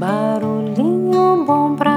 Barulhinho bom pra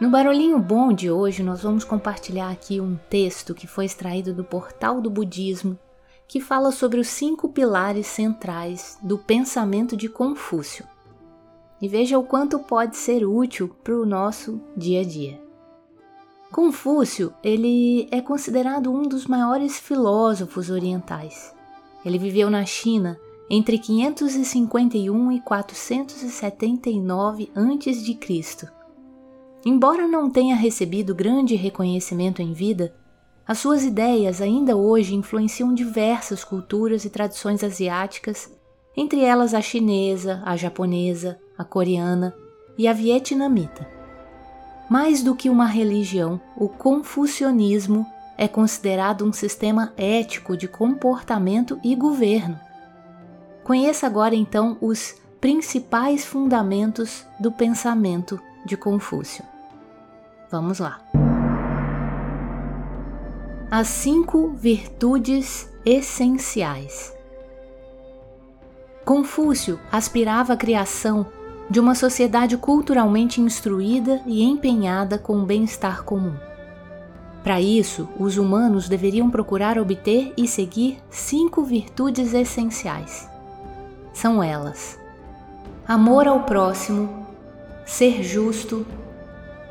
No Barulhinho Bom de hoje, nós vamos compartilhar aqui um texto que foi extraído do Portal do Budismo, que fala sobre os cinco pilares centrais do pensamento de Confúcio. E veja o quanto pode ser útil para o nosso dia a dia. Confúcio, ele é considerado um dos maiores filósofos orientais. Ele viveu na China entre 551 e 479 a.C Embora não tenha recebido grande reconhecimento em vida, as suas ideias ainda hoje influenciam diversas culturas e tradições asiáticas, entre elas a chinesa, a japonesa, a coreana e a vietnamita. Mais do que uma religião, o confucionismo é considerado um sistema ético de comportamento e governo. Conheça agora então os principais fundamentos do pensamento de Confúcio. Vamos lá. As cinco virtudes essenciais. Confúcio aspirava à criação de uma sociedade culturalmente instruída e empenhada com o bem-estar comum. Para isso, os humanos deveriam procurar obter e seguir cinco virtudes essenciais. São elas: amor ao próximo, ser justo,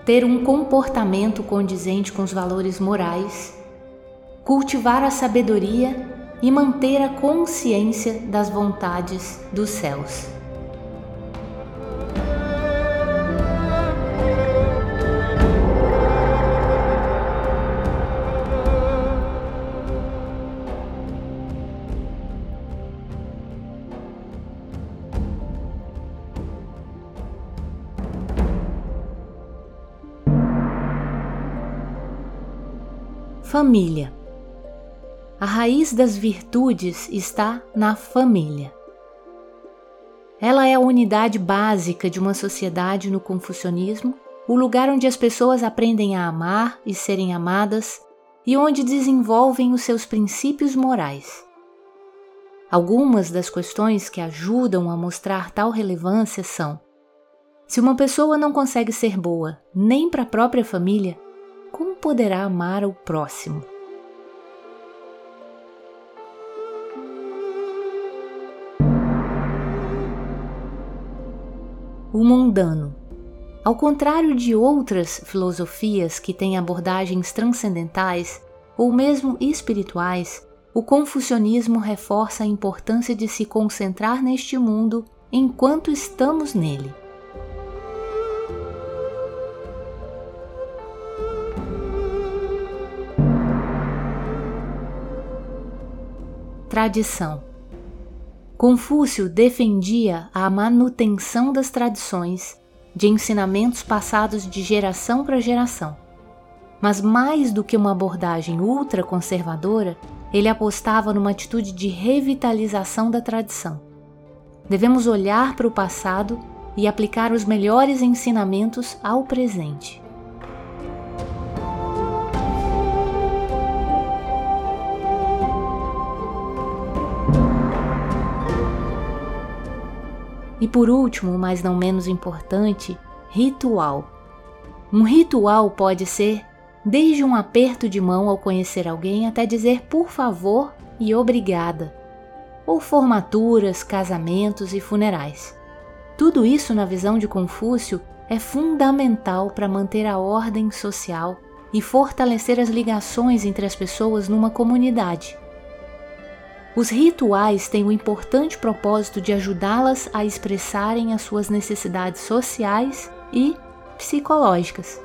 ter um comportamento condizente com os valores morais, cultivar a sabedoria e manter a consciência das vontades dos céus. Família. A raiz das virtudes está na família. Ela é a unidade básica de uma sociedade no confucionismo, o lugar onde as pessoas aprendem a amar e serem amadas e onde desenvolvem os seus princípios morais. Algumas das questões que ajudam a mostrar tal relevância são: se uma pessoa não consegue ser boa nem para a própria família, como poderá amar o próximo? O mundano. Ao contrário de outras filosofias que têm abordagens transcendentais ou mesmo espirituais, o confucionismo reforça a importância de se concentrar neste mundo enquanto estamos nele. Tradição. Confúcio defendia a manutenção das tradições, de ensinamentos passados de geração para geração. Mas mais do que uma abordagem ultraconservadora, ele apostava numa atitude de revitalização da tradição. Devemos olhar para o passado e aplicar os melhores ensinamentos ao presente. E por último, mas não menos importante, ritual. Um ritual pode ser desde um aperto de mão ao conhecer alguém até dizer por favor e obrigada, ou formaturas, casamentos e funerais. Tudo isso, na visão de Confúcio, é fundamental para manter a ordem social e fortalecer as ligações entre as pessoas numa comunidade. Os rituais têm o importante propósito de ajudá-las a expressarem as suas necessidades sociais e psicológicas.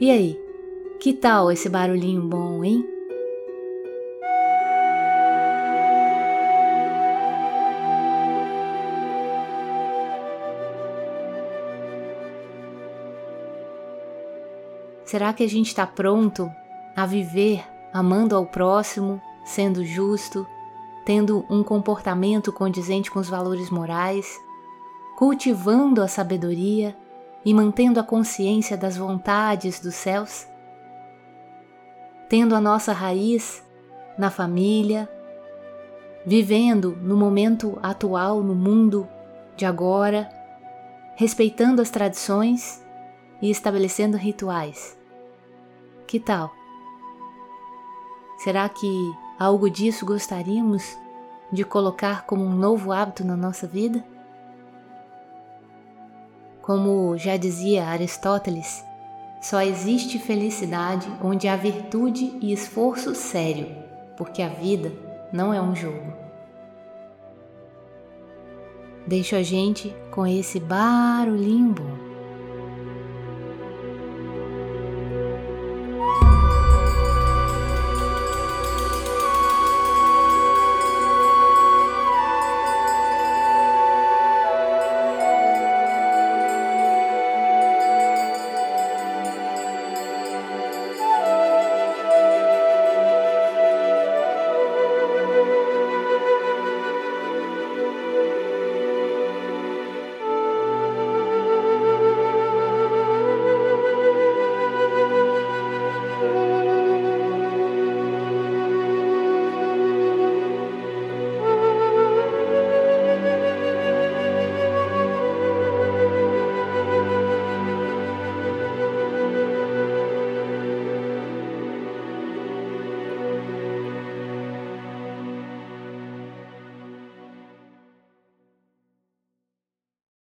E aí, que tal esse barulhinho bom, hein? Será que a gente está pronto a viver amando ao próximo, sendo justo, tendo um comportamento condizente com os valores morais, cultivando a sabedoria e mantendo a consciência das vontades dos céus? Tendo a nossa raiz na família, vivendo no momento atual, no mundo de agora, respeitando as tradições e estabelecendo rituais. Que tal? Será que algo disso gostaríamos de colocar como um novo hábito na nossa vida? Como já dizia Aristóteles, só existe felicidade onde há virtude e esforço sério, porque a vida não é um jogo. Deixo a gente com esse barulhinho bom.